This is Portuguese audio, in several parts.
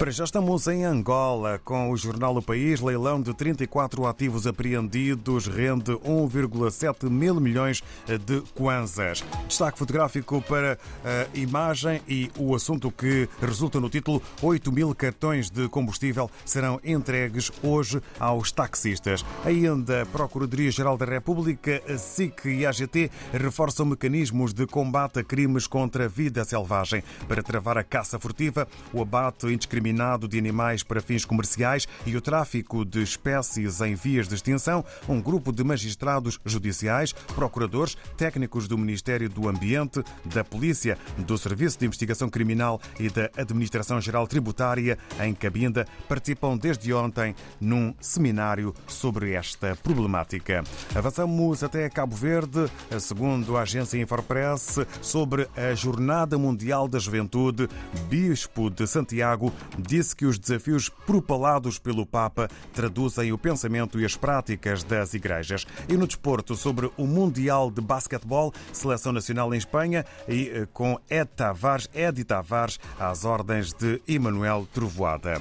Para já estamos em Angola com o jornal O País. Leilão de 34 ativos apreendidos rende 1,7 mil milhões de kwanzas. Destaque fotográfico para a imagem e o assunto que resulta no título: 8 mil cartões de combustível serão entregues hoje aos taxistas. Ainda a Procuradoria-Geral da República, a SIC e a AGT reforçam mecanismos de combate a crimes contra a vida selvagem para travar a caça furtiva, o abate indiscriminado de animais para fins comerciais e o tráfico de espécies em vias de extinção, um grupo de magistrados judiciais, procuradores, técnicos do Ministério do Ambiente, da Polícia, do Serviço de Investigação Criminal e da Administração Geral Tributária em Cabinda participam desde ontem num seminário sobre esta problemática. Avançamos até Cabo Verde, segundo a agência Infopress, sobre a Jornada Mundial da Juventude, Bispo de Santiago disse que os desafios propalados pelo Papa traduzem o pensamento e as práticas das igrejas. E no desporto, sobre o Mundial de Basquetebol, Seleção Nacional em Espanha e eh, com Ed Tavares, Edi Tavares, às ordens de Emanuel Trovoada.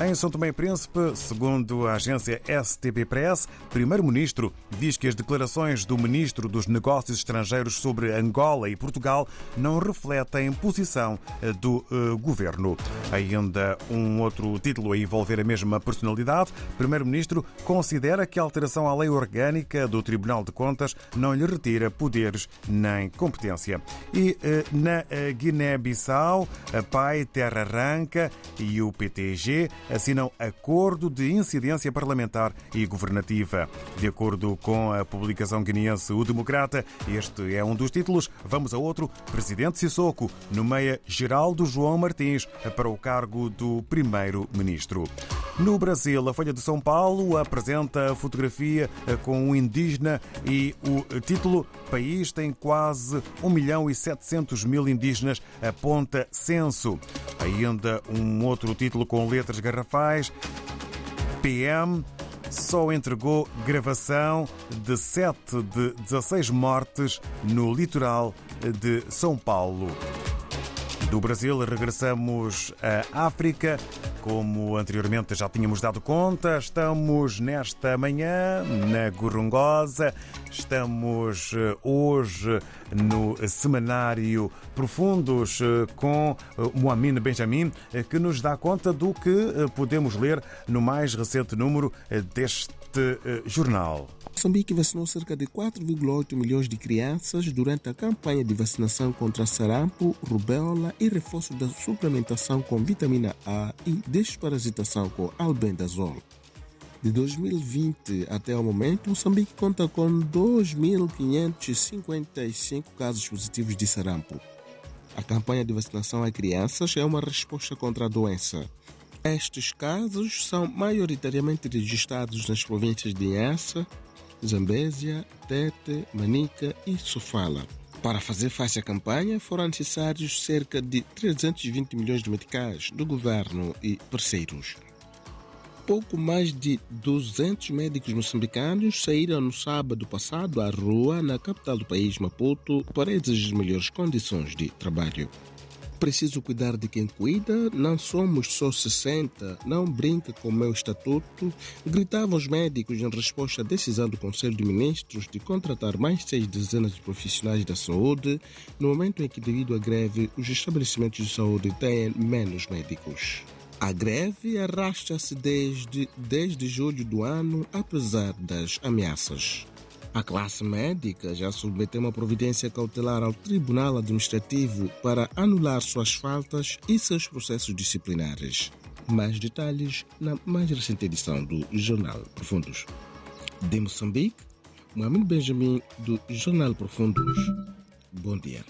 Em São Tomé e Príncipe, segundo a agência STB Press, primeiro-ministro diz que as declarações do ministro dos Negócios Estrangeiros sobre Angola e Portugal não refletem posição eh, do uh, governo. Ainda um outro título a envolver a mesma personalidade. Primeiro-ministro considera que a alteração à lei orgânica do Tribunal de Contas não lhe retira poderes nem competência. E eh, na Guiné-Bissau, a PAI, Terra Arranca e o PTG assinam acordo de incidência parlamentar e governativa. De acordo com a publicação guineense O Democrata, este é um dos títulos. Vamos a outro. Presidente Sissoko nomeia Geraldo João Martins para o cargo do primeiro-ministro. No Brasil, a Folha de São Paulo apresenta a fotografia com um indígena e o título País tem quase 1 milhão e 700 mil indígenas, aponta censo. Ainda um outro título com letras garrafais. PM só entregou gravação de 7 de 16 mortes no litoral de São Paulo. Do Brasil, regressamos à África. Como anteriormente já tínhamos dado conta, estamos nesta manhã na Gorongosa. Estamos eh, hoje no semanário Profundos eh, com eh, Moamine Benjamin, que nos dá conta do que podemos ler no mais recente número deste jornal. Moçambique vacinou cerca de 4,8 milhões de crianças durante a campanha de vacinação contra sarampo, rubéola e reforço da suplementação com vitamina A e desparasitação com albendazol. De 2020 até o momento, Moçambique conta com 2.555 casos positivos de sarampo. A campanha de vacinação a crianças é uma resposta contra a doença. Estes casos são maioritariamente registrados nas províncias de Inhassa, Zambésia, Tete, Manica e Sofala. Para fazer face à campanha, foram necessários cerca de 320 milhões de meticais do governo e parceiros. Pouco mais de 200 médicos moçambicanos saíram no sábado passado à rua na capital do país, Maputo, para exigir melhores condições de trabalho. Preciso cuidar de quem cuida, não somos só 60, não brinca com o meu estatuto, gritavam os médicos em resposta à decisão do Conselho de Ministros de contratar mais seis dezenas de profissionais da saúde, no momento em que, devido à greve, os estabelecimentos de saúde têm menos médicos. A greve arrasta-se desde, desde julho do ano, apesar das ameaças. A classe médica já submeteu uma providência cautelar ao Tribunal Administrativo para anular suas faltas e seus processos disciplinares. Mais detalhes na mais recente edição do Jornal Profundos. De Moçambique, Mohamed Benjamin, do Jornal Profundos. Bom dia.